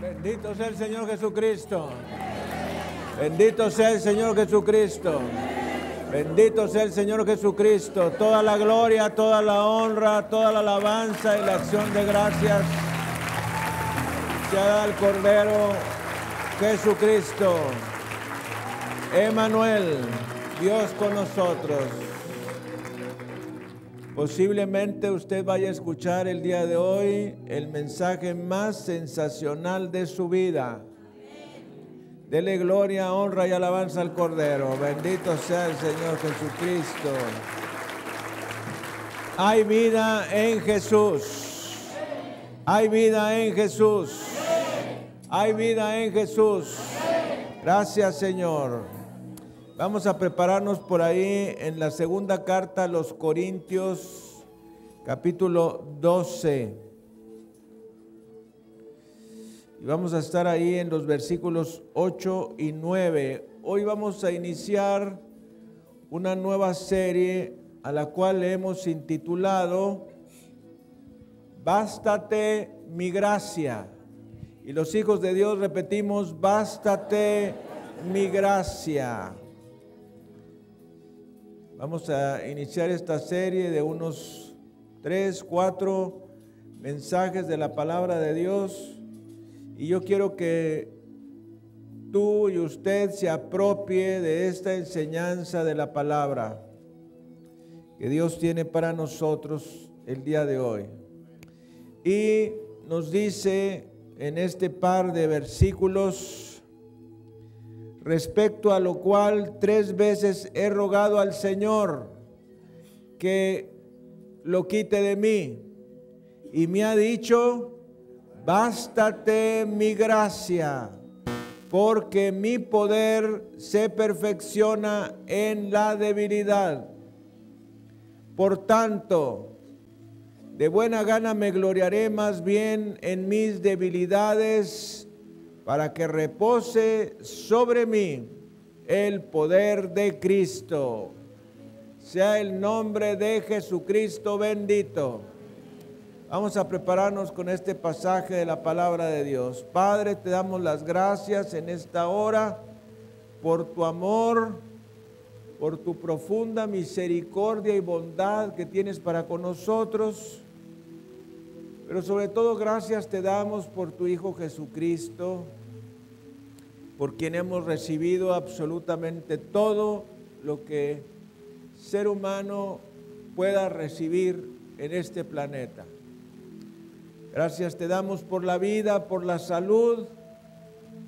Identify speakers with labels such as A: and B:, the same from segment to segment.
A: Bendito sea el Señor Jesucristo. Bendito sea el Señor Jesucristo. Bendito sea el Señor Jesucristo. Toda la gloria, toda la honra, toda la alabanza y la acción de gracias se da al Cordero Jesucristo. Emanuel, Dios con nosotros. Posiblemente usted vaya a escuchar el día de hoy el mensaje más sensacional de su vida. Dele gloria, honra y alabanza al Cordero. Bendito sea el Señor Jesucristo. Hay vida en Jesús. Hay vida en Jesús. Hay vida en Jesús. Gracias Señor. Vamos a prepararnos por ahí en la segunda carta a los Corintios, capítulo 12. Y vamos a estar ahí en los versículos 8 y 9. Hoy vamos a iniciar una nueva serie a la cual hemos intitulado Bástate mi gracia. Y los hijos de Dios repetimos, bástate mi gracia. Vamos a iniciar esta serie de unos tres, cuatro mensajes de la palabra de Dios y yo quiero que tú y usted se apropie de esta enseñanza de la palabra que Dios tiene para nosotros el día de hoy. Y nos dice en este par de versículos, respecto a lo cual tres veces he rogado al Señor que lo quite de mí. Y me ha dicho, bástate mi gracia, porque mi poder se perfecciona en la debilidad. Por tanto, de buena gana me gloriaré más bien en mis debilidades para que repose sobre mí el poder de Cristo. Sea el nombre de Jesucristo bendito. Vamos a prepararnos con este pasaje de la palabra de Dios. Padre, te damos las gracias en esta hora por tu amor, por tu profunda misericordia y bondad que tienes para con nosotros. Pero sobre todo gracias te damos por tu Hijo Jesucristo, por quien hemos recibido absolutamente todo lo que ser humano pueda recibir en este planeta. Gracias te damos por la vida, por la salud,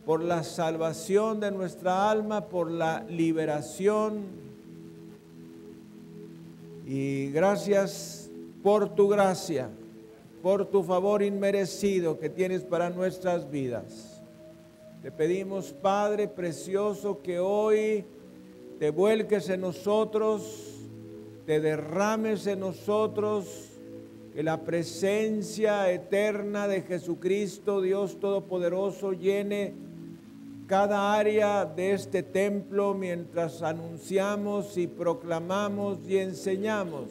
A: por la salvación de nuestra alma, por la liberación. Y gracias por tu gracia, por tu favor inmerecido que tienes para nuestras vidas. Te pedimos, Padre precioso, que hoy te vuelques en nosotros, te derrames en nosotros, que la presencia eterna de Jesucristo, Dios Todopoderoso, llene cada área de este templo mientras anunciamos y proclamamos y enseñamos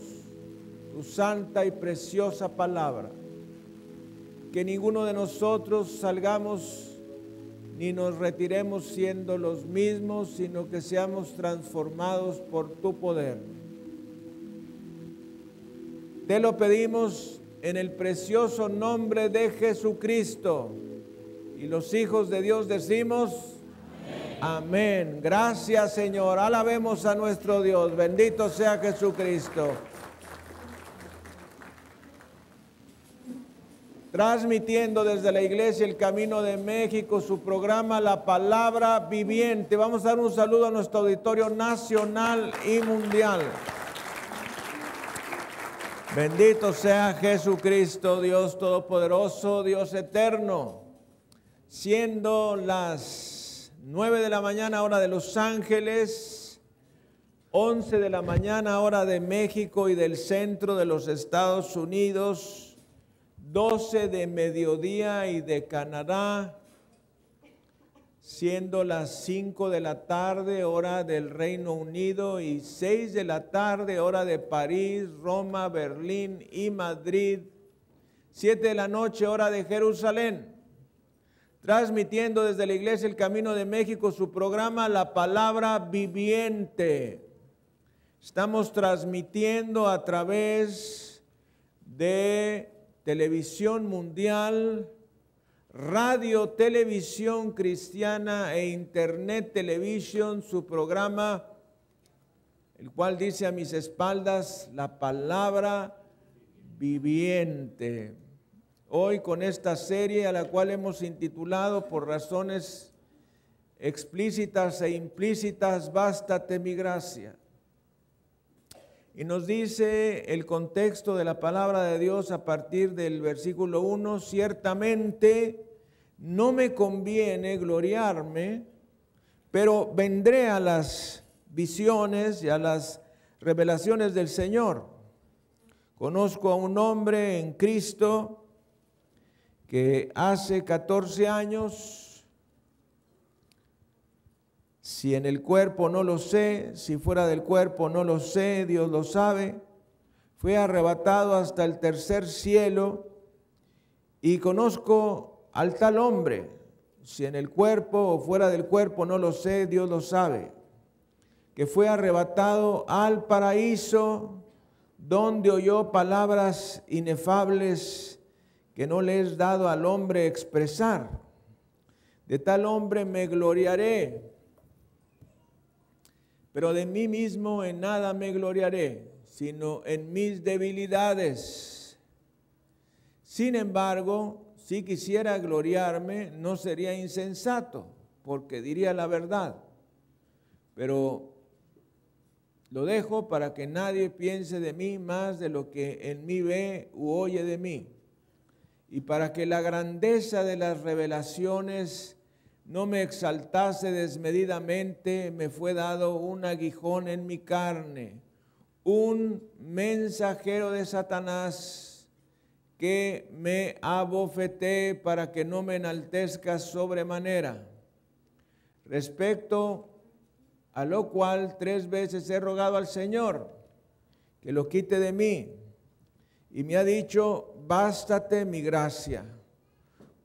A: tu santa y preciosa palabra. Que ninguno de nosotros salgamos ni nos retiremos siendo los mismos, sino que seamos transformados por tu poder. Te lo pedimos en el precioso nombre de Jesucristo. Y los hijos de Dios decimos, amén. Gracias Señor. Alabemos a nuestro Dios. Bendito sea Jesucristo. Transmitiendo desde la iglesia El Camino de México su programa La Palabra Viviente. Vamos a dar un saludo a nuestro auditorio nacional y mundial. Bendito sea Jesucristo, Dios Todopoderoso, Dios Eterno. Siendo las nueve de la mañana hora de Los Ángeles, 11 de la mañana hora de México y del centro de los Estados Unidos, 12 de mediodía y de Canadá, siendo las 5 de la tarde, hora del Reino Unido, y 6 de la tarde, hora de París, Roma, Berlín y Madrid, 7 de la noche, hora de Jerusalén. transmitiendo desde la Iglesia El Camino de México su programa La Palabra Viviente. Estamos transmitiendo a través de televisión mundial, radio, televisión cristiana e internet televisión, su programa, el cual dice a mis espaldas la palabra viviente. Hoy con esta serie a la cual hemos intitulado por razones explícitas e implícitas, bástate mi gracia. Y nos dice el contexto de la palabra de Dios a partir del versículo 1, ciertamente no me conviene gloriarme, pero vendré a las visiones y a las revelaciones del Señor. Conozco a un hombre en Cristo que hace 14 años, si en el cuerpo no lo sé, si fuera del cuerpo no lo sé, Dios lo sabe, fue arrebatado hasta el tercer cielo y conozco al tal hombre, si en el cuerpo o fuera del cuerpo no lo sé, Dios lo sabe, que fue arrebatado al paraíso donde oyó palabras inefables que no le es dado al hombre expresar. De tal hombre me gloriaré, pero de mí mismo en nada me gloriaré, sino en mis debilidades. Sin embargo, si quisiera gloriarme, no sería insensato, porque diría la verdad. Pero lo dejo para que nadie piense de mí más de lo que en mí ve u oye de mí y para que la grandeza de las revelaciones no me exaltase desmedidamente, me fue dado un aguijón en mi carne, un mensajero de Satanás que me abofeté para que no me enaltezca sobremanera. Respecto a lo cual tres veces he rogado al Señor que lo quite de mí. Y me ha dicho, bástate mi gracia,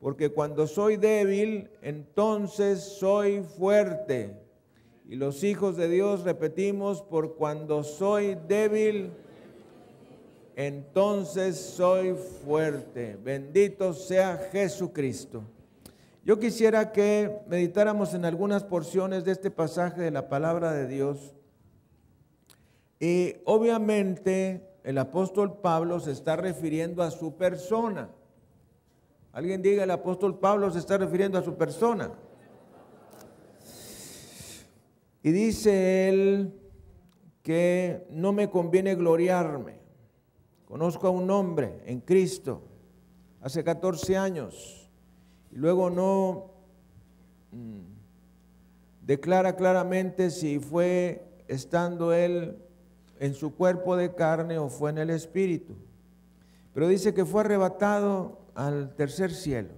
A: porque cuando soy débil, entonces soy fuerte. Y los hijos de Dios repetimos, por cuando soy débil, entonces soy fuerte. Bendito sea Jesucristo. Yo quisiera que meditáramos en algunas porciones de este pasaje de la palabra de Dios. Y obviamente el apóstol Pablo se está refiriendo a su persona. Alguien diga, el apóstol Pablo se está refiriendo a su persona. Y dice él que no me conviene gloriarme. Conozco a un hombre en Cristo hace 14 años y luego no mm, declara claramente si fue estando él en su cuerpo de carne o fue en el espíritu. Pero dice que fue arrebatado al tercer cielo.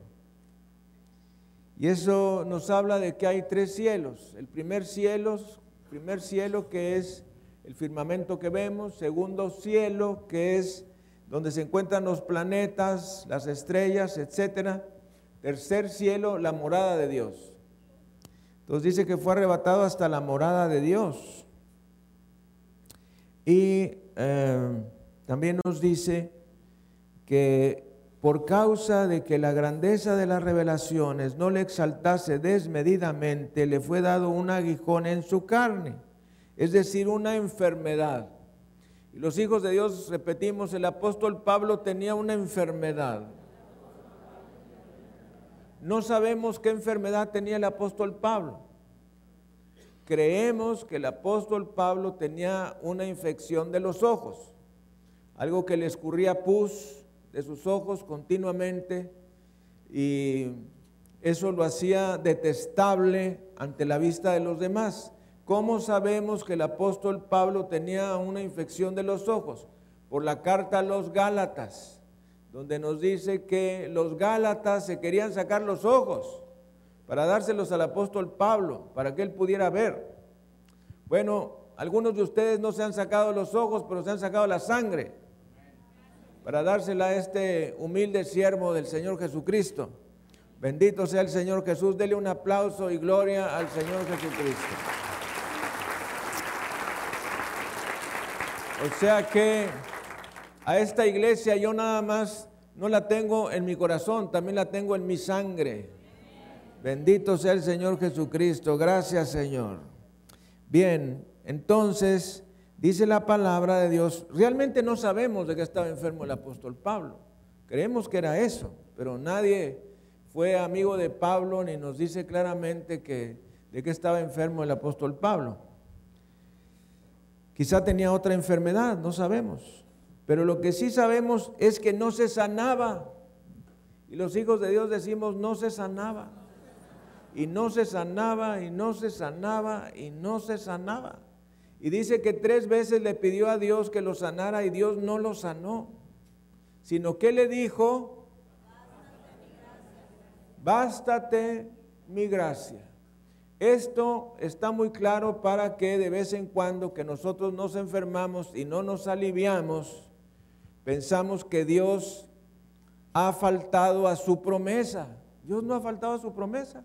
A: Y eso nos habla de que hay tres cielos. El primer cielo, primer cielo que es el firmamento que vemos, segundo cielo que es donde se encuentran los planetas, las estrellas, etcétera. Tercer cielo, la morada de Dios. Entonces dice que fue arrebatado hasta la morada de Dios. Y eh, también nos dice que por causa de que la grandeza de las revelaciones no le exaltase desmedidamente, le fue dado un aguijón en su carne, es decir, una enfermedad. Y los hijos de Dios, repetimos, el apóstol Pablo tenía una enfermedad. No sabemos qué enfermedad tenía el apóstol Pablo. Creemos que el apóstol Pablo tenía una infección de los ojos, algo que le escurría pus de sus ojos continuamente y eso lo hacía detestable ante la vista de los demás. ¿Cómo sabemos que el apóstol Pablo tenía una infección de los ojos? Por la carta a los Gálatas, donde nos dice que los Gálatas se querían sacar los ojos para dárselos al apóstol Pablo, para que él pudiera ver. Bueno, algunos de ustedes no se han sacado los ojos, pero se han sacado la sangre para dársela a este humilde siervo del Señor Jesucristo. Bendito sea el Señor Jesús. Dele un aplauso y gloria al Señor Jesucristo. O sea que a esta iglesia yo nada más no la tengo en mi corazón, también la tengo en mi sangre. Bendito sea el Señor Jesucristo. Gracias Señor. Bien, entonces dice la palabra de Dios. Realmente no sabemos de qué estaba enfermo el apóstol Pablo. Creemos que era eso, pero nadie fue amigo de Pablo ni nos dice claramente que, de qué estaba enfermo el apóstol Pablo. Quizá tenía otra enfermedad, no sabemos. Pero lo que sí sabemos es que no se sanaba. Y los hijos de Dios decimos, no se sanaba. Y no se sanaba, y no se sanaba, y no se sanaba. Y dice que tres veces le pidió a Dios que lo sanara y Dios no lo sanó. Sino que le dijo, bástate mi gracia. Esto está muy claro para que de vez en cuando que nosotros nos enfermamos y no nos aliviamos, pensamos que Dios ha faltado a su promesa. Dios no ha faltado a su promesa.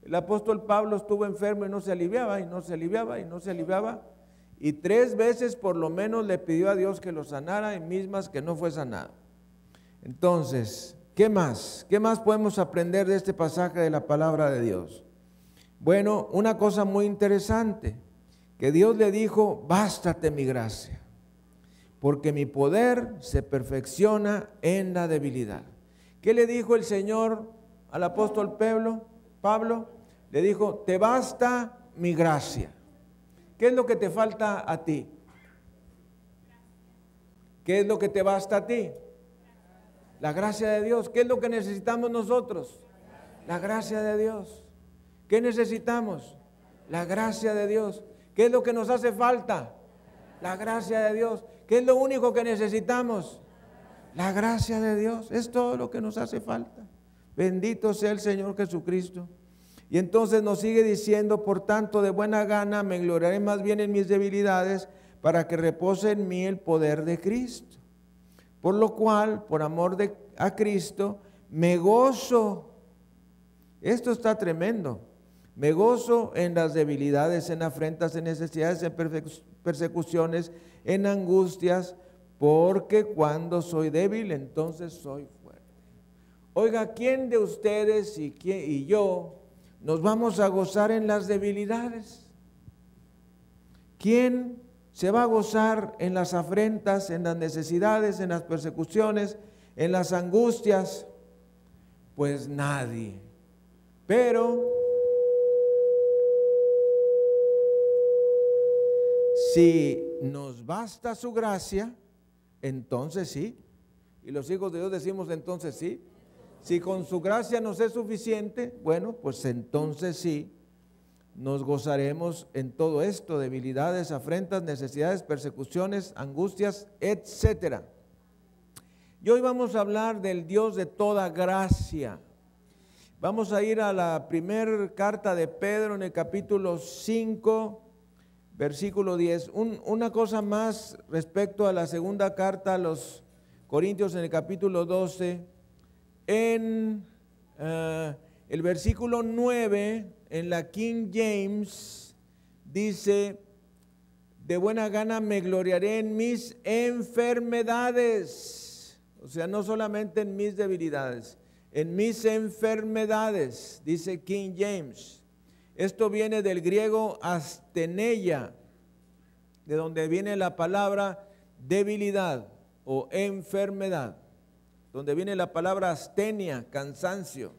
A: El apóstol Pablo estuvo enfermo y no se aliviaba y no se aliviaba y no se aliviaba. Y tres veces por lo menos le pidió a Dios que lo sanara y mismas que no fue sanado. Entonces, ¿Qué más? ¿Qué más podemos aprender de este pasaje de la palabra de Dios? Bueno, una cosa muy interesante, que Dios le dijo, bástate mi gracia, porque mi poder se perfecciona en la debilidad. ¿Qué le dijo el Señor al apóstol Pablo? Pablo le dijo, te basta mi gracia. ¿Qué es lo que te falta a ti? ¿Qué es lo que te basta a ti? La gracia de Dios. ¿Qué es lo que necesitamos nosotros? La gracia de Dios. ¿Qué necesitamos? La gracia de Dios. ¿Qué es lo que nos hace falta? La gracia de Dios. ¿Qué es lo único que necesitamos? La gracia de Dios. Es todo lo que nos hace falta. Bendito sea el Señor Jesucristo. Y entonces nos sigue diciendo, por tanto, de buena gana me gloriaré más bien en mis debilidades para que repose en mí el poder de Cristo. Por lo cual, por amor a Cristo, me gozo. Esto está tremendo. Me gozo en las debilidades, en afrentas, en necesidades, en persecuciones, en angustias, porque cuando soy débil, entonces soy fuerte. Oiga, ¿quién de ustedes y yo nos vamos a gozar en las debilidades? ¿Quién se va a gozar en las afrentas, en las necesidades, en las persecuciones, en las angustias? Pues nadie. Pero si nos basta su gracia, entonces sí. Y los hijos de Dios decimos entonces sí. Si con su gracia nos es suficiente, bueno, pues entonces sí nos gozaremos en todo esto, debilidades, afrentas, necesidades, persecuciones, angustias, etc. Y hoy vamos a hablar del Dios de toda gracia. Vamos a ir a la primera carta de Pedro en el capítulo 5, versículo 10. una cosa más respecto a la segunda carta a los Corintios en el capítulo 12. En eh, el versículo 9 en la King James dice, de buena gana me gloriaré en mis enfermedades. O sea, no solamente en mis debilidades, en mis enfermedades, dice King James. Esto viene del griego asteneia, de donde viene la palabra debilidad o enfermedad, donde viene la palabra astenia, cansancio.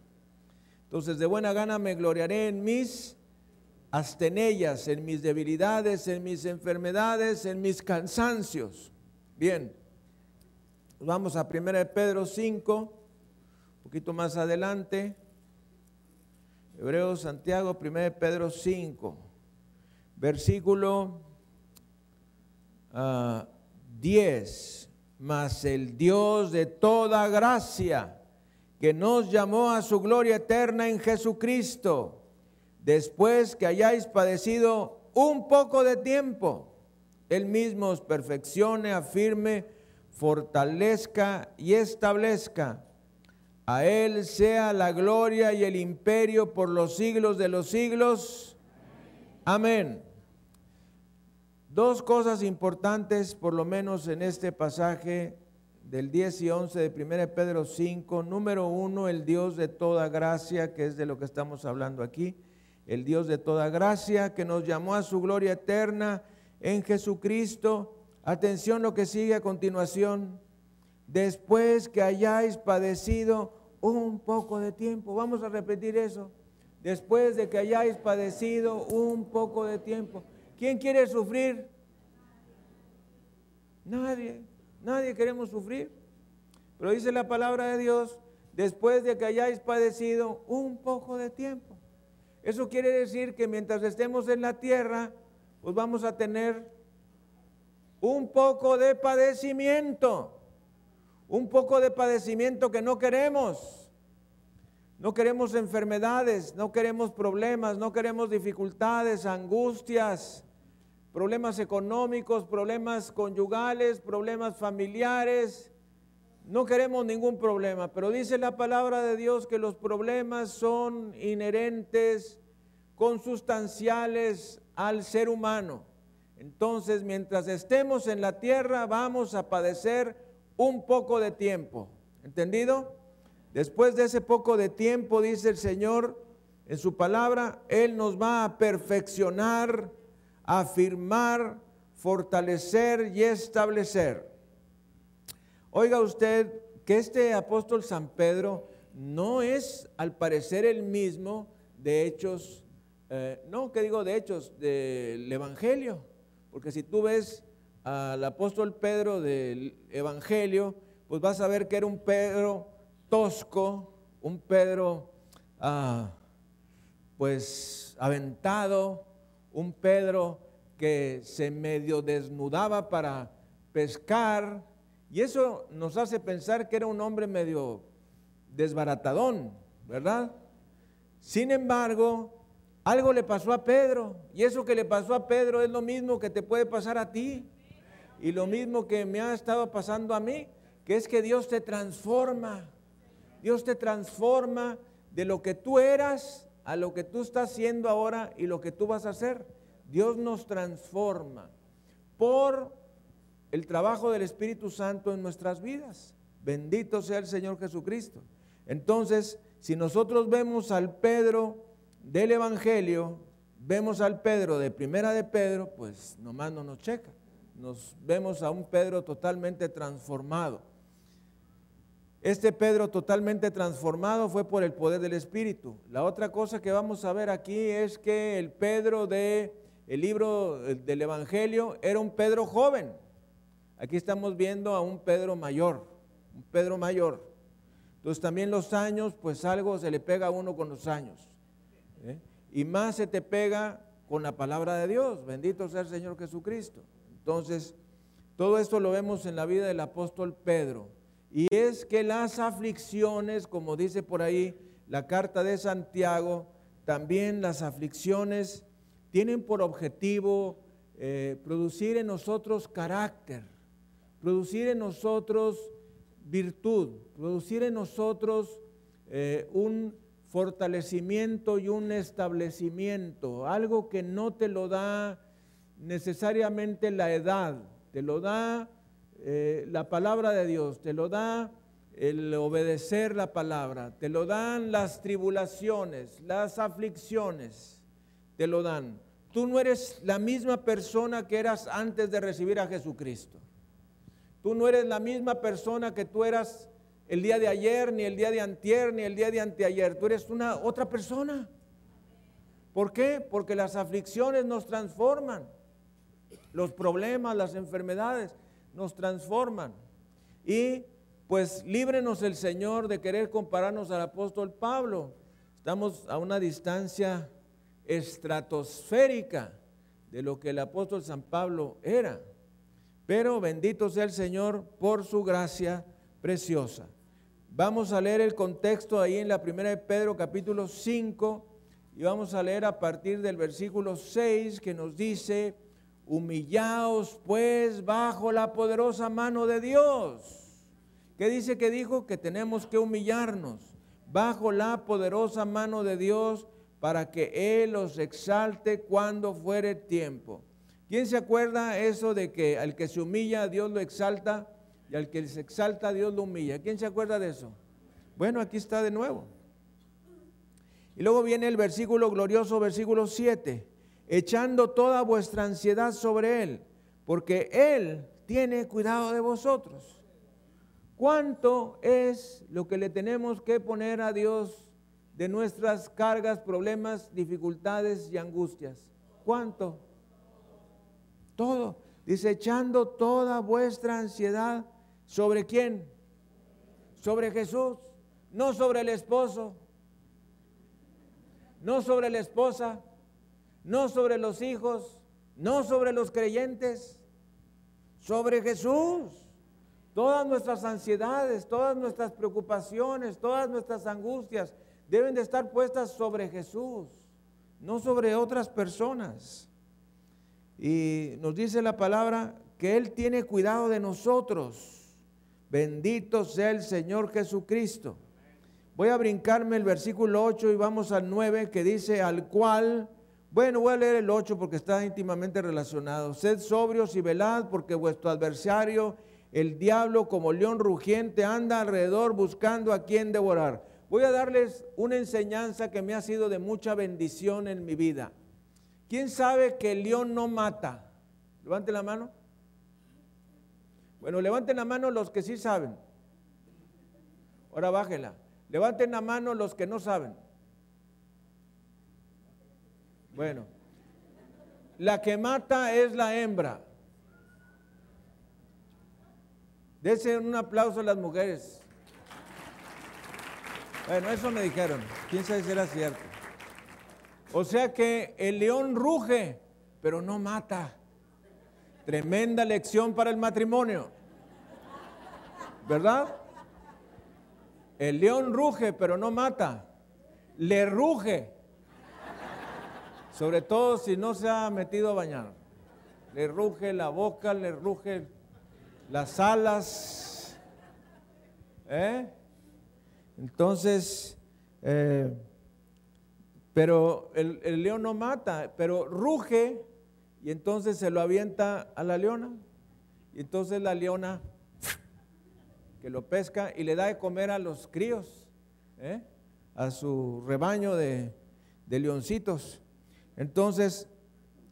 A: Entonces, de buena gana me gloriaré en mis astenellas, en mis debilidades, en mis enfermedades, en mis cansancios. Bien, vamos a 1 Pedro 5, un poquito más adelante. Hebreos, Santiago, 1 Pedro 5, versículo 10. Mas el Dios de toda gracia, que nos llamó a su gloria eterna en Jesucristo, después que hayáis padecido un poco de tiempo, Él mismo os perfeccione, afirme, fortalezca y establezca. A Él sea la gloria y el imperio por los siglos de los siglos. Amén. Dos cosas importantes, por lo menos en este pasaje del 10 y 11 de 1 Pedro 5. Número uno, el Dios de toda gracia, que es de lo que estamos hablando aquí. El Dios de toda gracia, que nos llamó a su gloria eterna en Jesucristo. Atención lo que sigue a continuación después que hayáis padecido un poco de tiempo. Vamos a repetir eso. Después de que hayáis padecido un poco de tiempo. ¿Quién quiere sufrir? Nadie. Nadie queremos sufrir. Pero dice la palabra de Dios, después de que hayáis padecido un poco de tiempo. Eso quiere decir que mientras estemos en la tierra, pues vamos a tener un poco de padecimiento un poco de padecimiento que no queremos. No queremos enfermedades, no queremos problemas, no queremos dificultades, angustias, problemas económicos, problemas conyugales, problemas familiares. No queremos ningún problema, pero dice la palabra de Dios que los problemas son inherentes, consustanciales al ser humano. Entonces, mientras estemos en la tierra, vamos a padecer un poco de tiempo. ¿Entendido? Después de ese poco de tiempo, dice el Señor en su palabra, Él nos va a perfeccionar, afirmar, fortalecer y establecer. Oiga usted que este apóstol San Pedro no es al parecer el mismo de hechos, eh, no, que digo de hechos, del Evangelio, porque si tú ves al apóstol Pedro del Evangelio, pues vas a ver que era un Pedro tosco, un Pedro ah, pues aventado, un Pedro que se medio desnudaba para pescar, y eso nos hace pensar que era un hombre medio desbaratadón, ¿verdad? Sin embargo, algo le pasó a Pedro, y eso que le pasó a Pedro es lo mismo que te puede pasar a ti. Y lo mismo que me ha estado pasando a mí, que es que Dios te transforma. Dios te transforma de lo que tú eras a lo que tú estás haciendo ahora y lo que tú vas a hacer. Dios nos transforma por el trabajo del Espíritu Santo en nuestras vidas. Bendito sea el Señor Jesucristo. Entonces, si nosotros vemos al Pedro del Evangelio, vemos al Pedro de Primera de Pedro, pues nomás no nos checa nos vemos a un Pedro totalmente transformado. Este Pedro totalmente transformado fue por el poder del Espíritu. La otra cosa que vamos a ver aquí es que el Pedro del el libro del Evangelio era un Pedro joven. Aquí estamos viendo a un Pedro mayor, un Pedro mayor. Entonces también los años, pues algo se le pega a uno con los años. ¿eh? Y más se te pega con la palabra de Dios. Bendito sea el Señor Jesucristo. Entonces, todo esto lo vemos en la vida del apóstol Pedro. Y es que las aflicciones, como dice por ahí la carta de Santiago, también las aflicciones tienen por objetivo eh, producir en nosotros carácter, producir en nosotros virtud, producir en nosotros eh, un fortalecimiento y un establecimiento, algo que no te lo da necesariamente la edad, te lo da eh, la palabra de Dios, te lo da el obedecer la palabra, te lo dan las tribulaciones, las aflicciones, te lo dan. Tú no eres la misma persona que eras antes de recibir a Jesucristo. Tú no eres la misma persona que tú eras el día de ayer, ni el día de antier, ni el día de anteayer. Tú eres una otra persona. ¿Por qué? Porque las aflicciones nos transforman. Los problemas, las enfermedades nos transforman. Y pues líbrenos el Señor de querer compararnos al apóstol Pablo. Estamos a una distancia estratosférica de lo que el apóstol San Pablo era. Pero bendito sea el Señor por su gracia preciosa. Vamos a leer el contexto ahí en la primera de Pedro capítulo 5 y vamos a leer a partir del versículo 6 que nos dice, humillaos pues bajo la poderosa mano de Dios. ¿Qué dice que dijo? Que tenemos que humillarnos bajo la poderosa mano de Dios para que Él los exalte cuando fuere tiempo. ¿Quién se acuerda eso de que al que se humilla Dios lo exalta y al que se exalta Dios lo humilla? ¿Quién se acuerda de eso? Bueno, aquí está de nuevo. Y luego viene el versículo glorioso, versículo 7, echando toda vuestra ansiedad sobre Él, porque Él tiene cuidado de vosotros. ¿Cuánto es lo que le tenemos que poner a Dios de nuestras cargas, problemas, dificultades y angustias? ¿Cuánto? Todo. Dice, echando toda vuestra ansiedad sobre quién? Sobre Jesús, no sobre el esposo, no sobre la esposa, no sobre los hijos, no sobre los creyentes, sobre Jesús. Todas nuestras ansiedades, todas nuestras preocupaciones, todas nuestras angustias deben de estar puestas sobre Jesús, no sobre otras personas. Y nos dice la palabra que Él tiene cuidado de nosotros. Bendito sea el Señor Jesucristo. Voy a brincarme el versículo 8 y vamos al 9 que dice, al cual, bueno, voy a leer el 8 porque está íntimamente relacionado. Sed sobrios y velad porque vuestro adversario, el diablo como león rugiente, anda alrededor buscando a quien devorar. Voy a darles una enseñanza que me ha sido de mucha bendición en mi vida. ¿Quién sabe que el león no mata? Levanten la mano. Bueno, levanten la mano los que sí saben. Ahora bájela. Levanten la mano los que no saben. Bueno, la que mata es la hembra. Desen un aplauso a las mujeres. Bueno, eso me dijeron. ¿Quién sabe si era cierto? O sea que el león ruge, pero no mata. Tremenda lección para el matrimonio. ¿Verdad? El león ruge, pero no mata. Le ruge. Sobre todo si no se ha metido a bañar. Le ruge la boca, le ruge las alas. ¿Eh? Entonces, eh, pero el, león no mata, pero ruge y entonces se lo avienta a la leona. Y entonces la leona que lo pesca y le da de comer a los críos, ¿eh? a su rebaño de leoncitos. Entonces,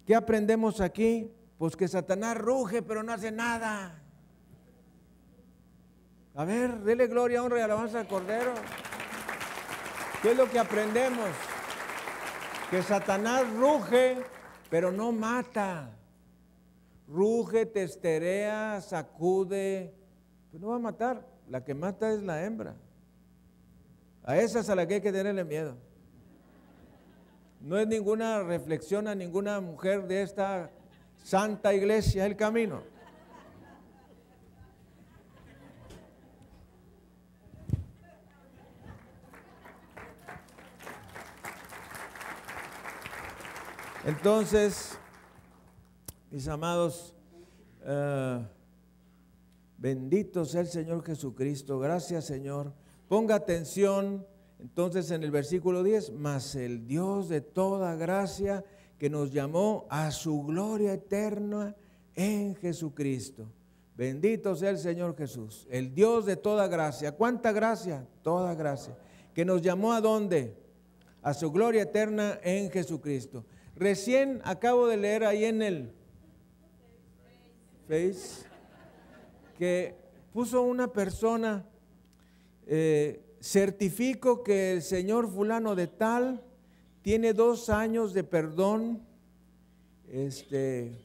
A: ¿qué aprendemos aquí? Pues que Satanás ruge, pero no hace nada. A ver, dele gloria, honra y alabanza al Cordero. ¿Qué es lo que aprendemos? Que Satanás ruge, pero no mata. Ruge, testerea, sacude, pues no va a matar, la que mata es la hembra. A esa es a la que hay que tenerle miedo. No es ninguna reflexión a ninguna mujer de esta santa iglesia el camino. Entonces, mis amados, uh, Bendito sea el Señor Jesucristo. Gracias Señor. Ponga atención entonces en el versículo 10, mas el Dios de toda gracia que nos llamó a su gloria eterna en Jesucristo. Bendito sea el Señor Jesús, el Dios de toda gracia. ¿Cuánta gracia? Toda gracia. Que nos llamó a dónde? A su gloria eterna en Jesucristo. Recién acabo de leer ahí en el Face que puso una persona, eh, certifico que el señor fulano de tal tiene dos años de perdón este,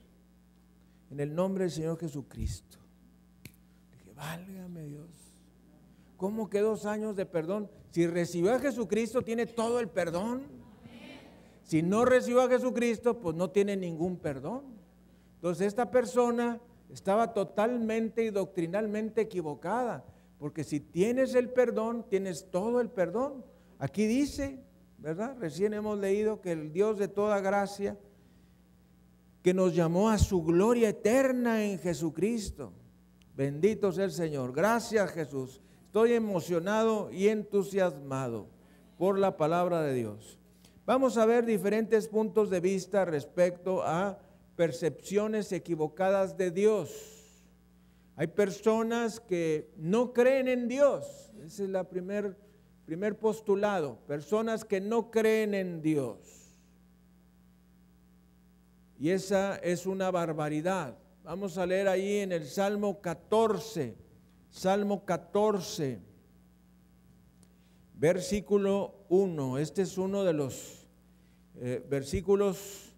A: en el nombre del Señor Jesucristo. Dije, válgame Dios. ¿Cómo que dos años de perdón? Si recibió a Jesucristo, tiene todo el perdón. Si no recibió a Jesucristo, pues no tiene ningún perdón. Entonces esta persona estaba totalmente y doctrinalmente equivocada, porque si tienes el perdón, tienes todo el perdón. Aquí dice, ¿verdad? Recién hemos leído que el Dios de toda gracia, que nos llamó a su gloria eterna en Jesucristo. Bendito sea el Señor. Gracias Jesús. Estoy emocionado y entusiasmado por la palabra de Dios. Vamos a ver diferentes puntos de vista respecto a percepciones equivocadas de Dios. Hay personas que no creen en Dios. Ese es el primer, primer postulado. Personas que no creen en Dios. Y esa es una barbaridad. Vamos a leer ahí en el Salmo 14. Salmo 14, versículo 1. Este es uno de los eh, versículos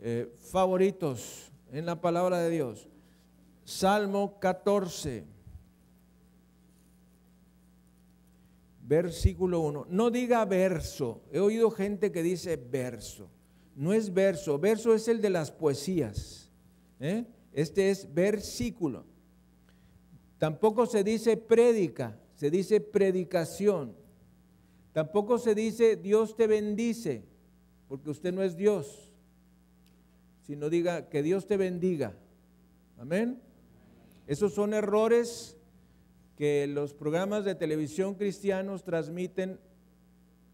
A: eh, favoritos en la palabra de Dios. Salmo 14, versículo 1. No diga verso. He oído gente que dice verso. No es verso. Verso es el de las poesías. ¿eh? Este es versículo. Tampoco se dice prédica, se dice predicación. Tampoco se dice Dios te bendice, porque usted no es Dios sino diga que Dios te bendiga. Amén. Esos son errores que los programas de televisión cristianos transmiten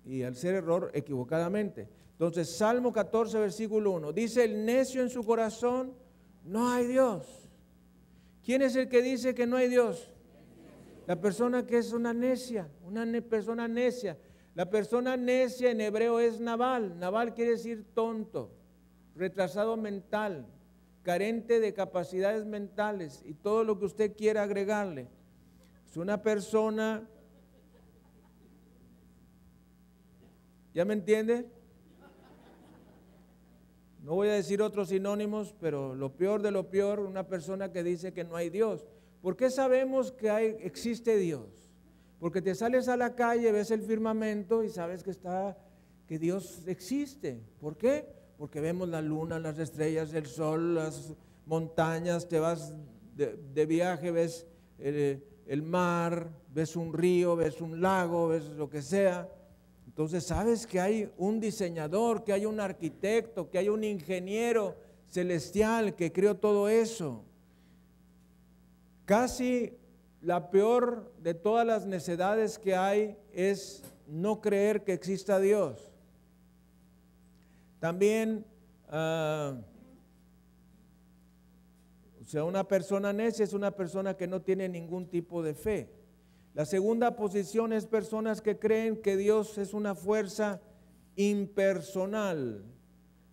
A: y al ser error equivocadamente. Entonces, Salmo 14, versículo 1, dice el necio en su corazón, no hay Dios. ¿Quién es el que dice que no hay Dios? La persona que es una necia, una persona necia. La persona necia en hebreo es Naval. Naval quiere decir tonto retrasado mental, carente de capacidades mentales y todo lo que usted quiera agregarle. Es una persona, ¿ya me entiende? No voy a decir otros sinónimos, pero lo peor de lo peor, una persona que dice que no hay Dios. ¿Por qué sabemos que existe Dios? Porque te sales a la calle, ves el firmamento y sabes que está que Dios existe. ¿Por qué? Porque vemos la luna, las estrellas, el sol, las montañas, te vas de, viaje, ves el, el, mar, ves un río, ves un lago, ves lo que sea. Entonces sabes que hay un diseñador, que hay un arquitecto, que hay un ingeniero celestial que creó todo eso. Casi la peor de todas las necedades que hay es no creer que exista Dios. También, ah, o sea, una persona necia es una persona que no tiene ningún tipo de fe. La segunda posición es personas que creen que Dios es una fuerza impersonal.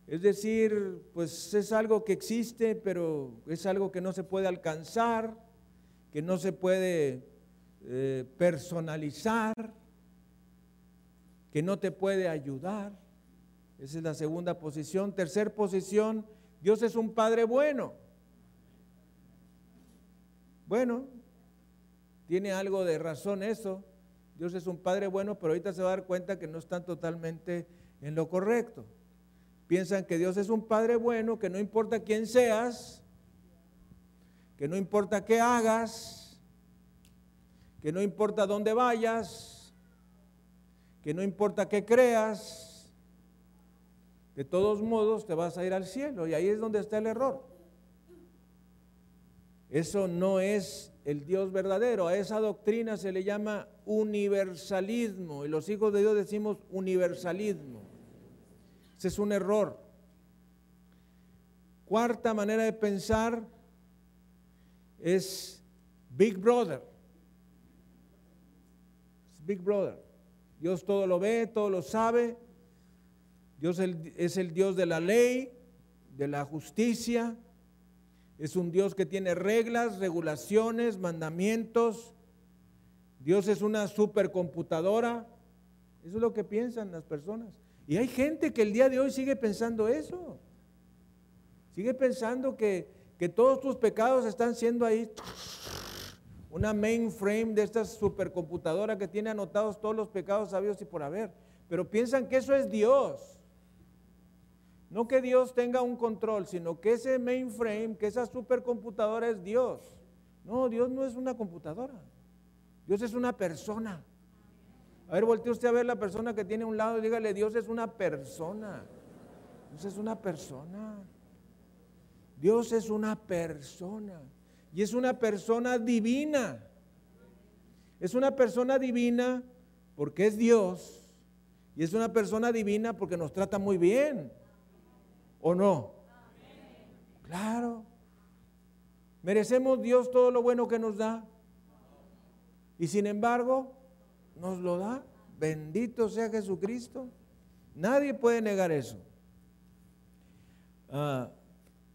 A: Es decir, pues es algo que existe, pero es algo que no se puede alcanzar, que no se puede eh, personalizar, que no te puede ayudar. Esa es la segunda posición. Tercer posición, Dios es un Padre bueno. Bueno, tiene algo de razón eso. Dios es un Padre bueno, pero ahorita se va a dar cuenta que no están totalmente en lo correcto. Piensan que Dios es un Padre bueno, que no importa quién seas, que no importa qué hagas, que no importa dónde vayas, que no importa qué creas, de todos modos te vas a ir al cielo y ahí es donde está el error. Eso no es el Dios verdadero, a esa doctrina se le llama universalismo y los hijos de Dios decimos universalismo. Ese es un error. Cuarta manera de pensar es Big Brother. Big Brother. Dios todo lo ve, todo lo sabe, Dios es el Dios de la ley, de la justicia. Es un Dios que tiene reglas, regulaciones, mandamientos. Dios es una supercomputadora. Eso es lo que piensan las personas. Y hay gente que el día de hoy sigue pensando eso. Sigue pensando que, que todos tus pecados están siendo ahí una mainframe de estas supercomputadoras que tiene anotados todos los pecados sabios y por haber. Pero piensan que eso es Dios. No que Dios tenga un control, sino que ese mainframe, que esa supercomputadora es Dios. No, Dios no es una computadora. Dios es una persona. A ver, voltee usted a ver la persona que tiene a un lado y dígale, Dios es una persona. Dios es una persona. Dios es una persona. Y es una persona divina. Es una persona divina porque es Dios. Y es una persona divina porque nos trata muy bien. ¿O no? Claro. ¿Merecemos Dios todo lo bueno que nos da? Y sin embargo, nos lo da. Bendito sea Jesucristo. Nadie puede negar eso. Ah,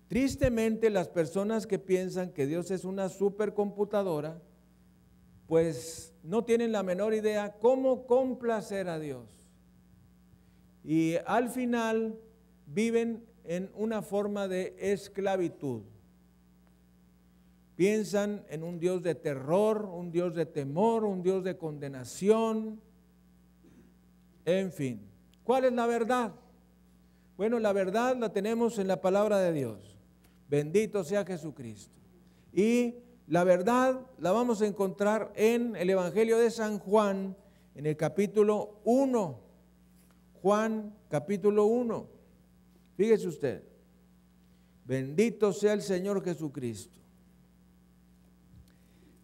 A: tristemente, las personas que piensan que Dios es una supercomputadora, pues no tienen la menor idea cómo complacer a Dios. Y al final viven en una forma de esclavitud. Piensan en un Dios de terror, un Dios de temor, un Dios de condenación. En fin, ¿cuál es la verdad? Bueno, la verdad la tenemos en la palabra de Dios. Bendito sea Jesucristo. Y la verdad la vamos a encontrar en el Evangelio de San Juan, en el capítulo 1. Juan capítulo 1. Fíjese usted. Bendito sea el Señor Jesucristo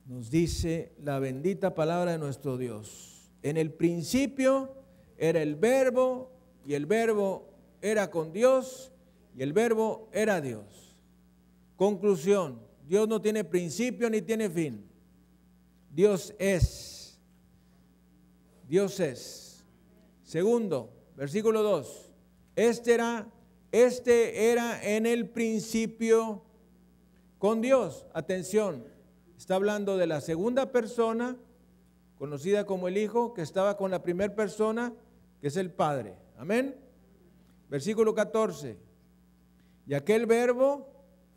A: nos dice la bendita palabra de nuestro Dios. En el principio era el verbo y el verbo era con Dios y el verbo era Dios. Conclusión, Dios no tiene principio ni tiene fin. Dios es. Dios es. Segundo, versículo 2. Este era este era en el principio con Dios. Atención, Está hablando de la segunda persona, conocida como el Hijo, que estaba con la primera persona, que es el Padre. Amén. Versículo 14. Y aquel verbo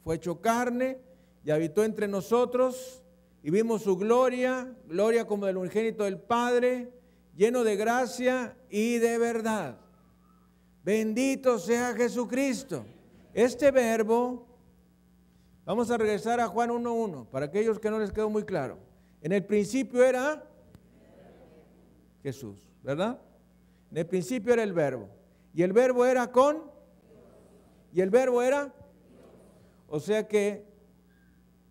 A: fue hecho carne y habitó entre nosotros y vimos su gloria, gloria como del unigénito del Padre, lleno de gracia y de verdad. Bendito sea Jesucristo. Este verbo Vamos a regresar a Juan 1.1, para aquellos que no les quedó muy claro. En el principio era Jesús, ¿verdad? En el principio era el verbo. Y el verbo era con. Y el verbo era. O sea que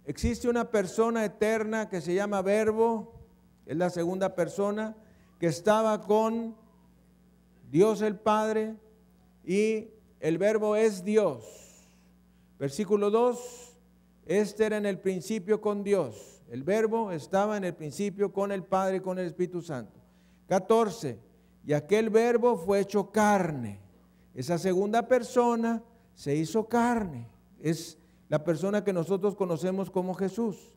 A: existe una persona eterna que se llama verbo, es la segunda persona, que estaba con Dios el Padre y el verbo es Dios. Versículo 2 este era en el principio con Dios. El verbo estaba en el principio con el Padre y con el Espíritu Santo. 14. Y aquel verbo fue hecho carne. Esa segunda persona se hizo carne. Es la persona que nosotros conocemos como Jesús.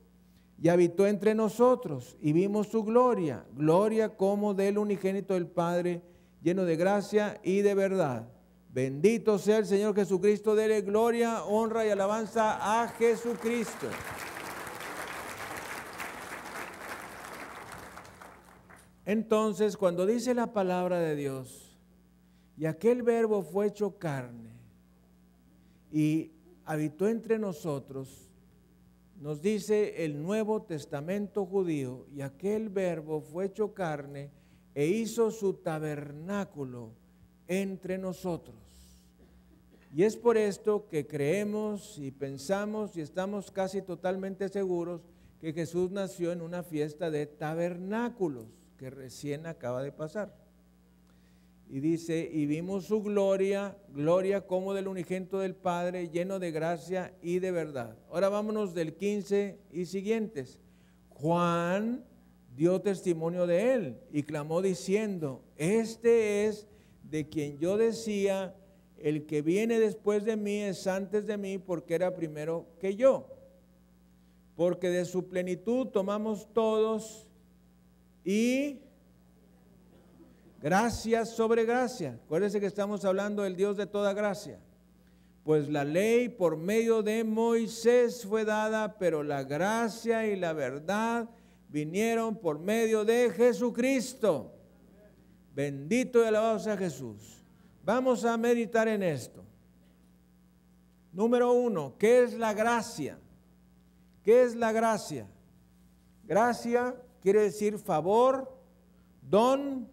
A: Y habitó entre nosotros y vimos su gloria, gloria como del unigénito del Padre, lleno de gracia y de verdad. Bendito sea el Señor Jesucristo, dele gloria, honra y alabanza a Jesucristo. Entonces, cuando dice la palabra de Dios, y aquel verbo fue hecho carne y habitó entre nosotros, nos dice el Nuevo Testamento judío, y aquel verbo fue hecho carne e hizo su tabernáculo entre nosotros. Y es por esto que creemos y pensamos y estamos casi totalmente seguros que Jesús nació en una fiesta de tabernáculos que recién acaba de pasar. Y dice, y vimos su gloria, gloria como del unigento del Padre, lleno de gracia y de verdad. Ahora vámonos del 15 y siguientes. Juan dio testimonio de él y clamó diciendo, este es de quien yo decía, el que viene después de mí es antes de mí porque era primero que yo. Porque de su plenitud tomamos todos y gracia sobre gracia. Acuérdense que estamos hablando del Dios de toda gracia. Pues la ley por medio de Moisés fue dada, pero la gracia y la verdad vinieron por medio de Jesucristo. Bendito y alabado sea Jesús. Vamos a meditar en esto. Número uno, ¿qué es la gracia? ¿Qué es la gracia? Gracia quiere decir favor, don,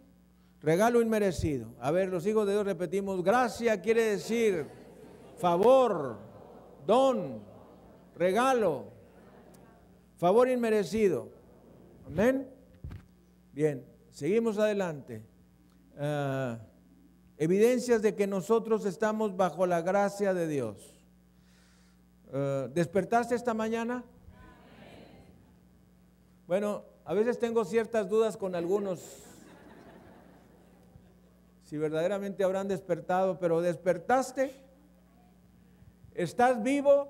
A: regalo inmerecido. A ver, los hijos de Dios repetimos, gracia quiere decir favor, don, regalo, favor inmerecido. Amén. Bien, seguimos adelante. Ah, evidencias de que nosotros estamos bajo la gracia de Dios. Ah, ¿Despertaste esta mañana? Bueno, a veces tengo ciertas dudas con algunos, si verdaderamente habrán despertado, pero ¿despertaste? ¿Estás vivo?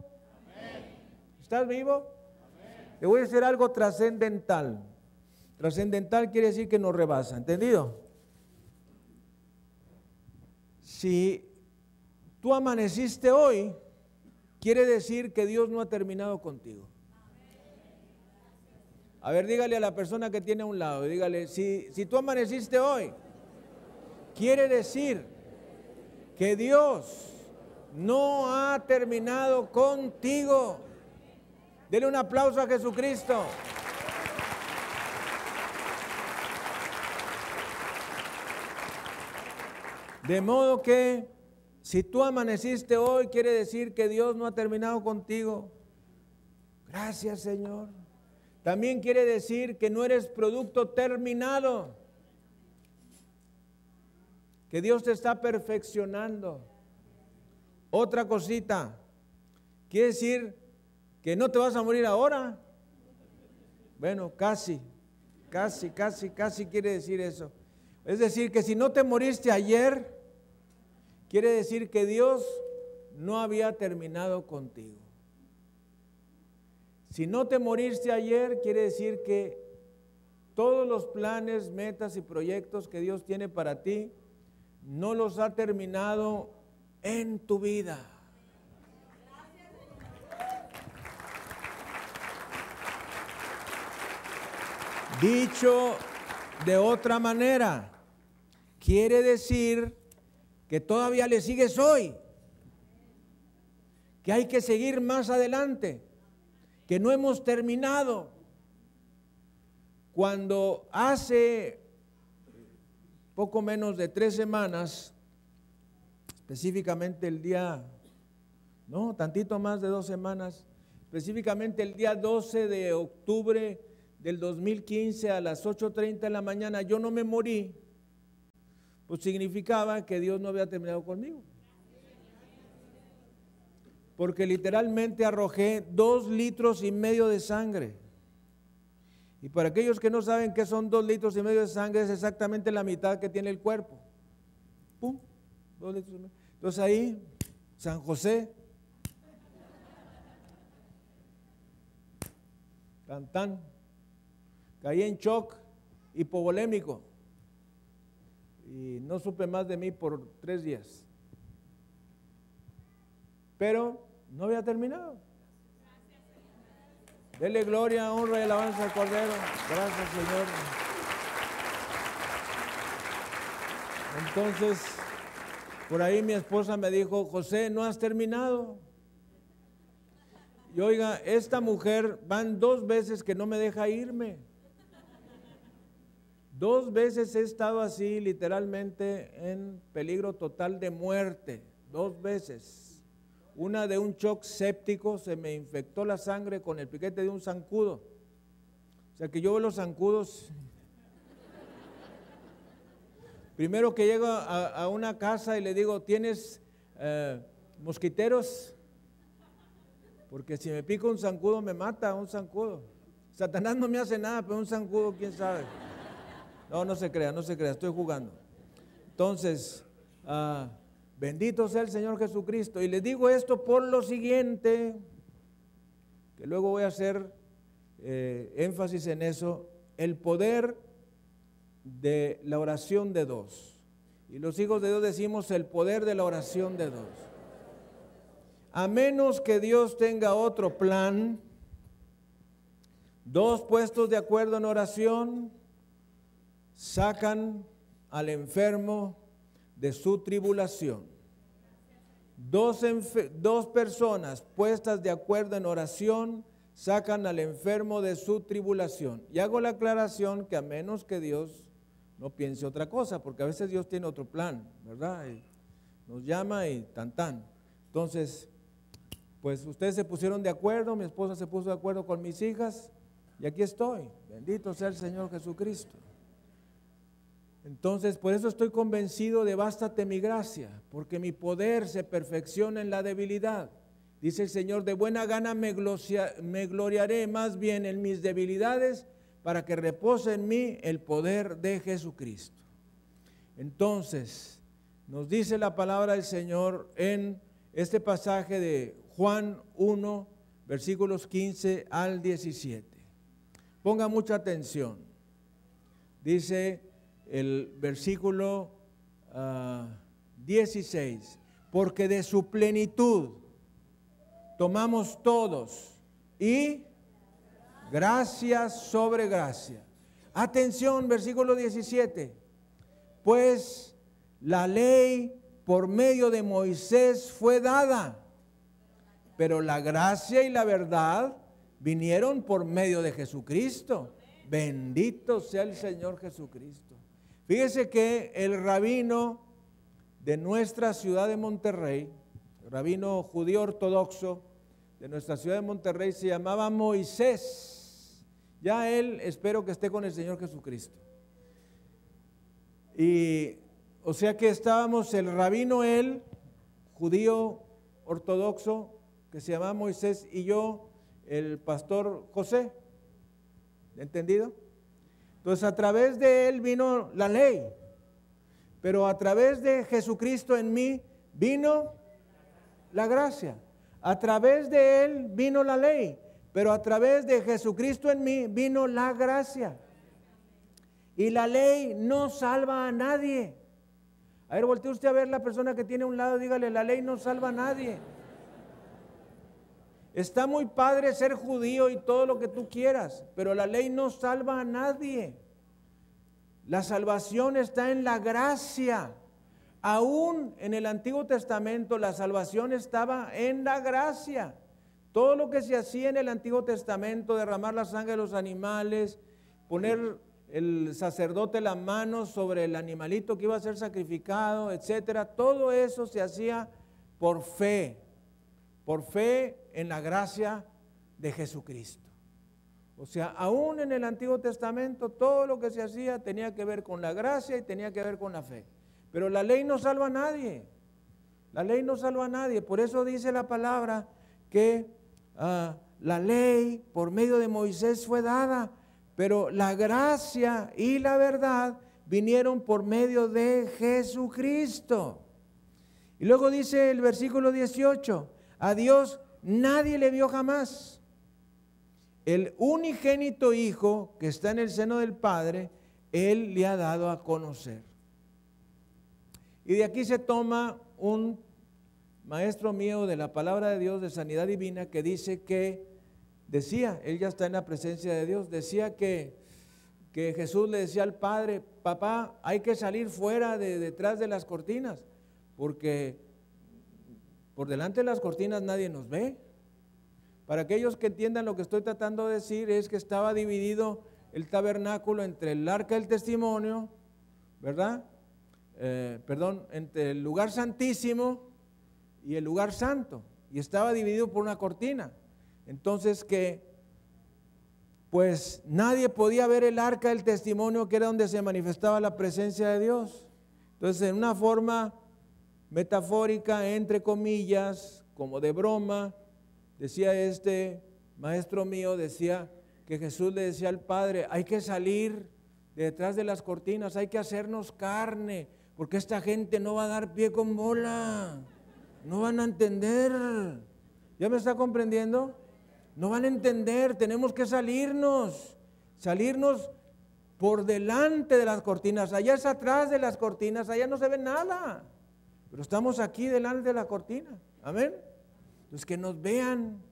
A: ¿Estás vivo? Le voy a decir algo trascendental. Trascendental quiere decir que nos rebasa, ¿entendido? Si tú amaneciste hoy, quiere decir que Dios no ha terminado contigo. A ver, dígale a la persona que tiene a un lado, dígale, si, si tú amaneciste hoy, quiere decir que Dios no ha terminado contigo. Dele un aplauso a Jesucristo. De modo que si tú amaneciste hoy, quiere decir que Dios no ha terminado contigo. Gracias Señor. También quiere decir que no eres producto terminado. Que Dios te está perfeccionando. Otra cosita. Quiere decir que no te vas a morir ahora. Bueno, casi, casi, casi, casi quiere decir eso. Es decir, que si no te moriste ayer, quiere decir que Dios no había terminado contigo. Si no te moriste ayer, quiere decir que todos los planes, metas y proyectos que Dios tiene para ti, no los ha terminado en tu vida. Dicho de otra manera, quiere decir que todavía le sigues hoy, que hay que seguir más adelante, que no hemos terminado. Cuando hace poco menos de tres semanas, específicamente el día, no, tantito más de dos semanas, específicamente el día 12 de octubre del 2015 a las 8.30 de la mañana, yo no me morí, pues significaba que Dios no había terminado conmigo. Porque literalmente arrojé dos litros y medio de sangre. Y para aquellos que no saben qué son dos litros y medio de sangre, es exactamente la mitad que tiene el cuerpo. ¡Pum! Dos litros y medio. Entonces ahí, San José, Cantán, caí en shock hipovolémico y no supe más de mí por tres días. Pero no había terminado. Dele gloria, honra y alabanza al Cordero. Gracias, Señor. Entonces, por ahí mi esposa me dijo, José, ¿no has terminado? Y oiga, esta mujer van dos veces que no me deja irme. Dos veces he estado así, literalmente, en peligro total de muerte. Dos veces. Una de un shock séptico, se me infectó la sangre con el piquete de un zancudo. O sea que yo veo los zancudos. Primero que llego a, una casa y le digo, ¿tienes eh, mosquiteros? Porque si me pica un zancudo me mata un zancudo. Satanás no me hace nada, pero un zancudo, quién sabe. No, no se crea, no se crea, estoy jugando. Entonces, ah, bendito sea el Señor Jesucristo. Y les digo esto por lo siguiente, que luego voy a hacer eh, énfasis en eso, el poder de la oración de dos. Y los hijos de Dios decimos el poder de la oración de dos. A menos que Dios tenga otro plan, Dos puestos de acuerdo en oración sacan al enfermo de su tribulación. Dos, dos, personas puestas de acuerdo en oración sacan al enfermo de su tribulación. Y hago la aclaración que a menos que Dios no piense otra cosa, porque a veces Dios tiene otro plan, ¿verdad? nos llama y tan tan. Entonces, pues ustedes se pusieron de acuerdo, mi esposa se puso de acuerdo con mis hijas y aquí estoy. Bendito sea el Señor Jesucristo. Entonces, por eso estoy convencido de bástate mi gracia, porque mi poder se perfecciona en la debilidad. Dice el Señor, de buena gana me, me gloriaré más bien en mis debilidades para que repose en mí el poder de Jesucristo. Entonces, nos dice la palabra del Señor en este pasaje de Juan 1, versículos 15 al 17. Ponga mucha atención. Dice, el versículo 16, ah, porque de su plenitud tomamos todos y gracias sobre gracia. Atención, versículo 17, pues la ley por medio de Moisés fue dada, pero la gracia y la verdad vinieron por medio de Jesucristo. Bendito sea el Señor Jesucristo. Fíjese que el rabino de nuestra ciudad de Monterrey, el rabino judío ortodoxo de nuestra ciudad de Monterrey, se llamaba Moisés. Ya él espero que esté con el Señor Jesucristo. Y o sea que estábamos el rabino él, judío ortodoxo, que se llamaba Moisés, y yo, el pastor José. ¿Entendido? Entonces a través de él vino la ley, pero a través de Jesucristo en mí vino la gracia. A través de él vino la ley, pero a través de Jesucristo en mí vino la gracia. Y la ley no salva a nadie. A ver, voltee usted a ver la persona que tiene a un lado, dígale, la ley no salva a nadie. Está muy padre ser judío y todo lo que tú quieras, pero la ley no salva a nadie. La salvación está en la gracia. Aún en el Antiguo Testamento la salvación estaba en la gracia. Todo lo que se hacía en el Antiguo Testamento, derramar la sangre de los animales, poner el sacerdote la mano sobre el animalito que iba a ser sacrificado, etcétera, todo eso se hacía por fe, por fe en la gracia de Jesucristo. O sea, aún en el Antiguo Testamento todo lo que se hacía tenía que ver con la gracia y tenía que ver con la fe. Pero la ley no salva a nadie. La ley no salva a nadie. Por eso dice la palabra que ah, la ley por medio de Moisés fue dada, pero la gracia y la verdad vinieron por medio de Jesucristo. Y luego dice el versículo 18, a Dios nadie le vio jamás. El unigénito Hijo que está en el seno del Padre, Él le ha dado a conocer. Y de aquí se toma un maestro mío de la palabra de Dios de sanidad divina que dice que, decía, él ya está en la presencia de Dios, decía que, que Jesús le decía al Padre, papá, hay que salir fuera de detrás de las cortinas, porque por delante de las cortinas nadie nos ve. Para aquellos que entiendan lo que estoy tratando de decir, es que estaba dividido el tabernáculo entre el arca del testimonio, ¿verdad? Eh, perdón, entre el lugar santísimo y el lugar santo. Y estaba dividido por una cortina. Entonces que, pues nadie podía ver el arca del testimonio que era donde se manifestaba la presencia de Dios. Entonces, en una forma metafórica, entre comillas, como de broma, decía este maestro mío, decía que Jesús le decía al Padre, hay que salir detrás de las cortinas, hay que hacernos carne, porque esta gente no va a dar pie con bola, no van a entender. ¿Ya me está comprendiendo? No van a entender, tenemos que salirnos, salirnos por delante de las cortinas, allá es atrás de las cortinas, allá no se ve nada. Pero estamos aquí delante de la cortina. Amén. Entonces que nos vean,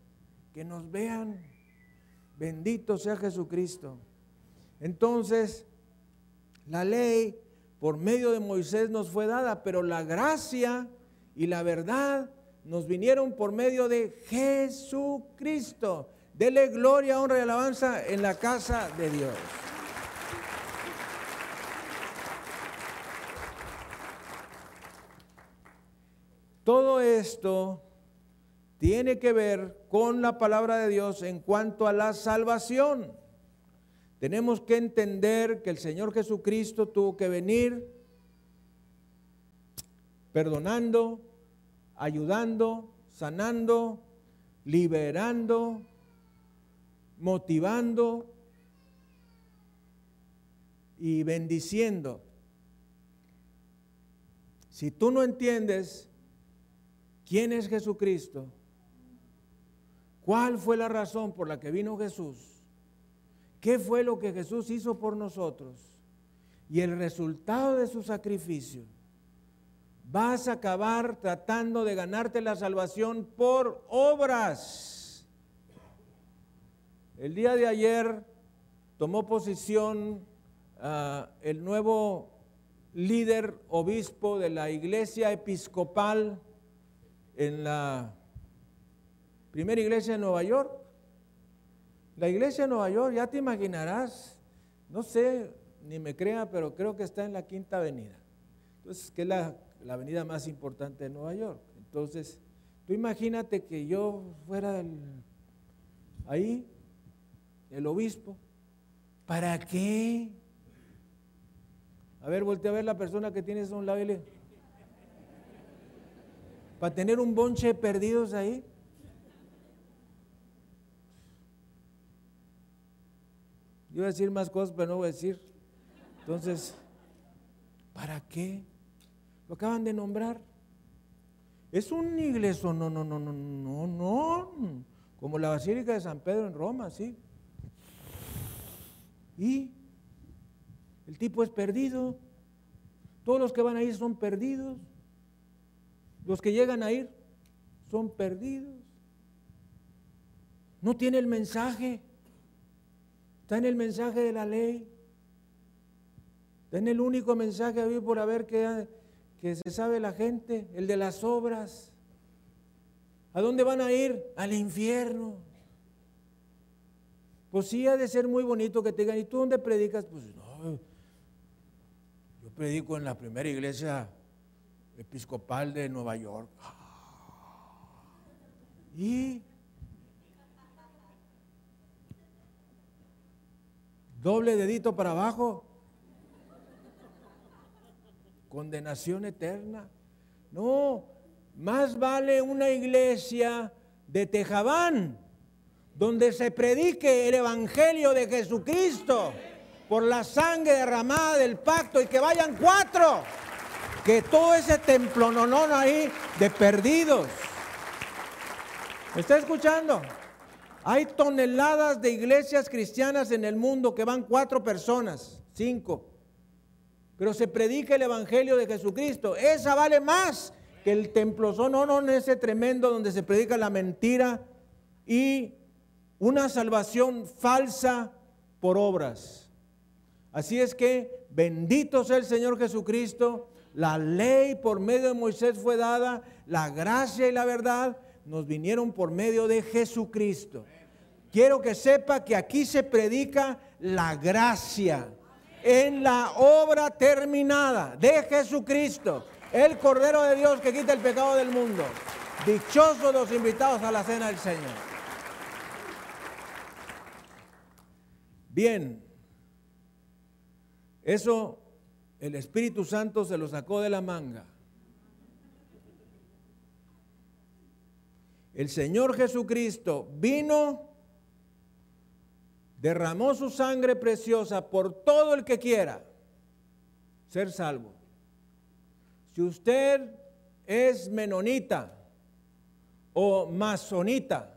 A: que nos vean. Bendito sea Jesucristo. Entonces, la ley por medio de Moisés nos fue dada, pero la gracia y la verdad nos vinieron por medio de Jesucristo. Dele gloria, honra y alabanza en la casa de Dios. Todo esto tiene que ver con la palabra de Dios en cuanto a la salvación. Tenemos que entender que el Señor Jesucristo tuvo que venir perdonando, ayudando, sanando, liberando, motivando y bendiciendo. Si tú no entiendes quién es Jesucristo, cuál fue la razón por la que vino Jesús, ¿Qué fue lo que Jesús hizo por nosotros? Y el resultado de su sacrificio. Vas a acabar tratando de ganarte la salvación por obras. El día de ayer tomó posición ah, el nuevo líder obispo de la iglesia episcopal en la primera iglesia de Nueva York. La iglesia de Nueva York, ya te imaginarás, no sé, ni me crea, pero creo que está en la Quinta Avenida. Entonces, que es la, avenida más importante de Nueva York. Entonces, tú imagínate que yo fuera ahí, el obispo. ¿Para qué? A ver, voltea a ver la persona que tienes a un lado y ¿Para tener un bonche de perdidos ahí? Yo voy a decir más cosas, pero no voy a decir. Entonces, ¿para qué? Lo acaban de nombrar. Es un iglesia, no, no, no, no, no, no. Como la Basílica de San Pedro en Roma, sí. Y el tipo es perdido. Todos los que van a ir son perdidos. Los que llegan a ir son perdidos. No tiene el mensaje. Está en el mensaje de la ley. Está en el único mensaje a por haber que, que se sabe la gente, el de las obras. ¿A dónde van a ir? Al infierno. Pues sí, ha de ser muy bonito que te digan, ¿y tú dónde predicas? Pues no, yo predico en la primera iglesia episcopal de Nueva York. ¿Y doble dedito para abajo, condenación eterna. No, más vale una iglesia de Tejabán, donde se predique el Evangelio de Jesucristo por la sangre derramada del pacto y que vayan cuatro, que todo ese templo no, no, ahí de perdidos. ¿Me está escuchando? Hay toneladas de iglesias cristianas en el mundo que van cuatro personas, cinco. Pero se predica el Evangelio de Jesucristo. Esa vale más que el templo no, no, ese tremendo donde se predica la mentira y una salvación falsa por obras. Así es que bendito sea el Señor Jesucristo. La ley por medio de Moisés fue dada, la gracia y la verdad nos vinieron por medio de Jesucristo. Quiero que sepa que aquí se predica la gracia en la obra terminada de Jesucristo, el Cordero de Dios que quita el pecado del mundo. Dichosos los invitados a la cena del Señor. Bien, eso el Espíritu Santo se lo sacó de la manga. El Señor Jesucristo vino derramó su sangre preciosa por todo el que quiera ser salvo. Si usted es menonita o masonita,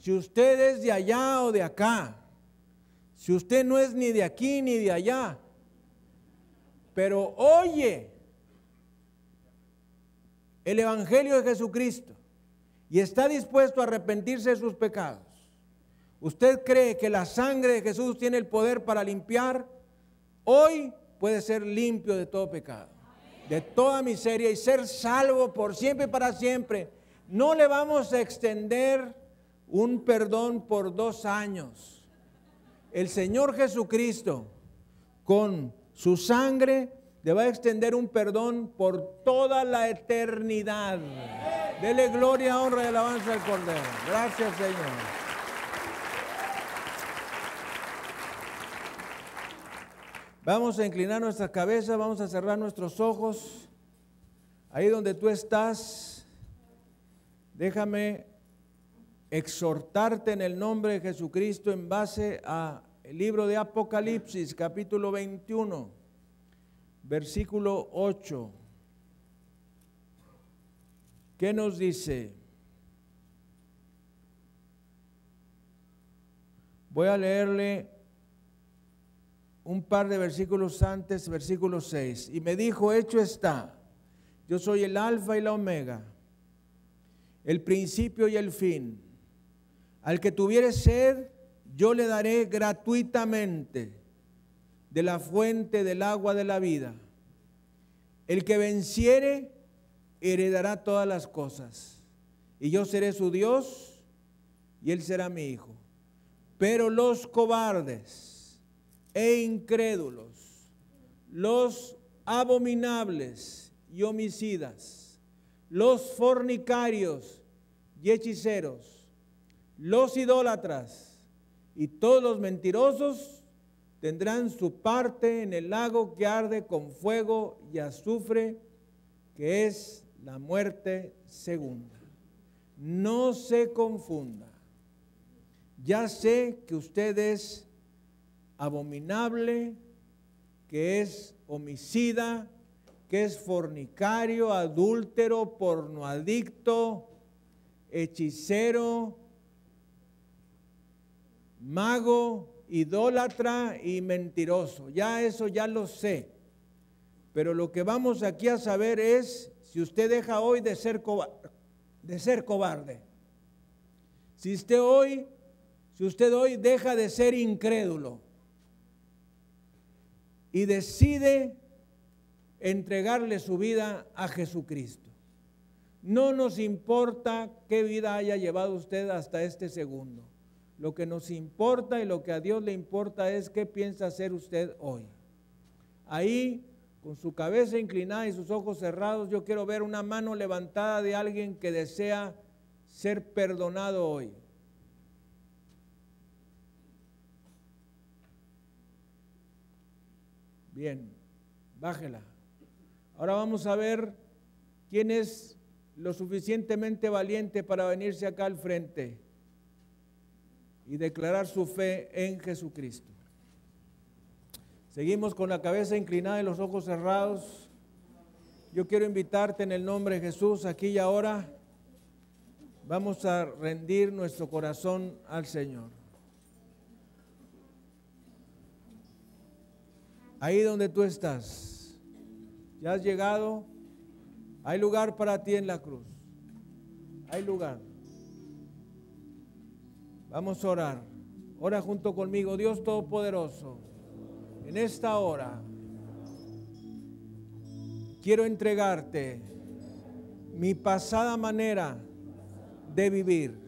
A: si usted es de allá o de acá, si usted no es ni de aquí ni de allá, pero oye el Evangelio de Jesucristo y está dispuesto a arrepentirse de sus pecados, ¿Usted cree que la sangre de Jesús tiene el poder para limpiar? Hoy puede ser limpio de todo pecado, de toda miseria y ser salvo por siempre y para siempre. No le vamos a extender un perdón por dos años. El Señor Jesucristo, con su sangre, le va a extender un perdón por toda la eternidad. Dele gloria, honra y alabanza al Cordero. Gracias, Señor. Vamos a inclinar nuestra cabeza, vamos a cerrar nuestros ojos. Ahí donde tú estás, déjame exhortarte en el nombre de Jesucristo en base a el libro de Apocalipsis, capítulo 21, versículo 8. ¿Qué nos dice? Voy a leerle un par de versículos antes, versículo 6. Y me dijo, hecho está, yo soy el alfa y la omega, el principio y el fin. Al que tuviere sed, yo le daré gratuitamente de la fuente del agua de la vida. El que venciere, heredará todas las cosas. Y yo seré su Dios y él será mi hijo. Pero los cobardes, e incrédulos, los abominables y homicidas, los fornicarios y hechiceros, los idólatras y todos los mentirosos tendrán su parte en el lago que arde con fuego y azufre, que es la muerte segunda. No se confunda. Ya sé que ustedes abominable, que es homicida, que es fornicario, adúltero, pornoadicto, hechicero, mago, idólatra y mentiroso. Ya eso ya lo sé. Pero lo que vamos aquí a saber es si usted deja hoy de ser cobarde, de ser cobarde. Si usted hoy, si usted hoy deja de ser incrédulo y decide entregarle su vida a Jesucristo. No nos importa qué vida haya llevado usted hasta este segundo. Lo que nos importa y lo que a Dios le importa es qué piensa hacer usted hoy. Ahí, con su cabeza inclinada y sus ojos cerrados, yo quiero ver una mano levantada de alguien que desea ser perdonado hoy. Bien, bájela. Ahora vamos a ver quién es lo suficientemente valiente para venirse acá al frente y declarar su fe en Jesucristo. Seguimos con la cabeza inclinada y los ojos cerrados. Yo quiero invitarte en el nombre de Jesús aquí y ahora. Vamos a rendir nuestro corazón al Señor. ahí donde tú estás, ya has llegado, hay lugar para ti en la cruz. Hay lugar. Vamos a orar. Ora junto conmigo, Dios Todopoderoso. En esta hora quiero entregarte mi pasada manera de vivir,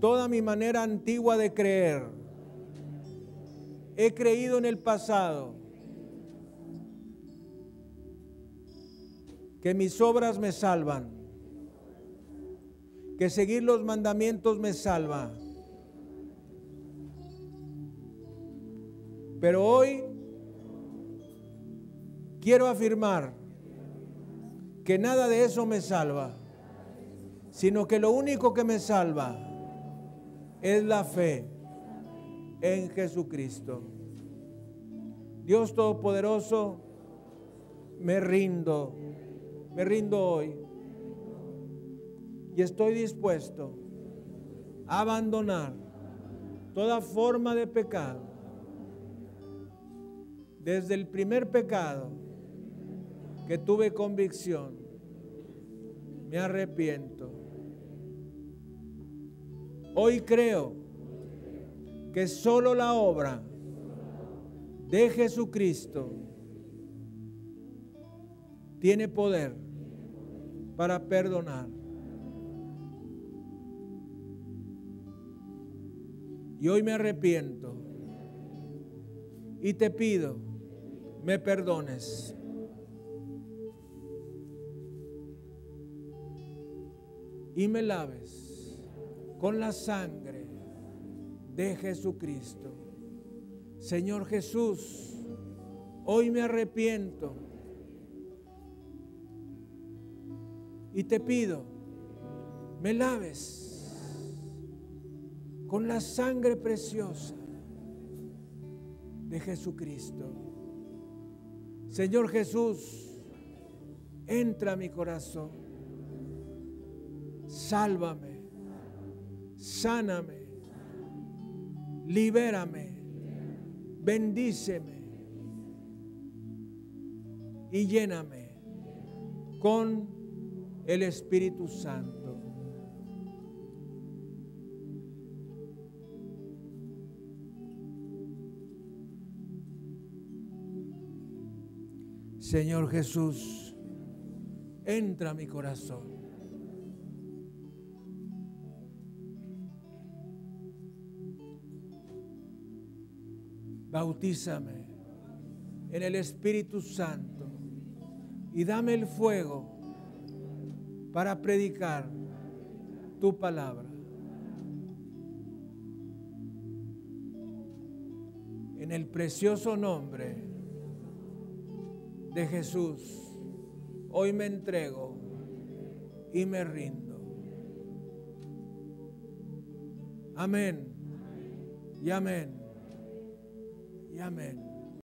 A: toda mi manera antigua de creer He creído en el pasado que mis obras me salvan, que seguir los mandamientos me salva. Pero hoy quiero afirmar que nada de eso me salva, sino que lo único que me salva es la fe en Jesucristo. Dios Todopoderoso, me rindo, me rindo hoy y estoy dispuesto a abandonar toda forma de pecado. Desde el primer pecado que tuve convicción, me arrepiento. Hoy creo que solo la obra de Jesucristo tiene poder para perdonar. Y hoy me arrepiento y te pido, me perdones. Y me laves con la sangre de Jesucristo. Señor Jesús, hoy me arrepiento y te pido, me laves con la sangre preciosa de Jesucristo. Señor Jesús, entra a mi corazón, sálvame, sáname, libérame, bendíceme y lléname con el Espíritu Santo. Señor Jesús, entra a mi corazón. Bautízame en el Espíritu Santo y dame el fuego para predicar tu palabra. En el precioso nombre de Jesús, hoy me entrego y me rindo. Amén. Y amén. Y amén.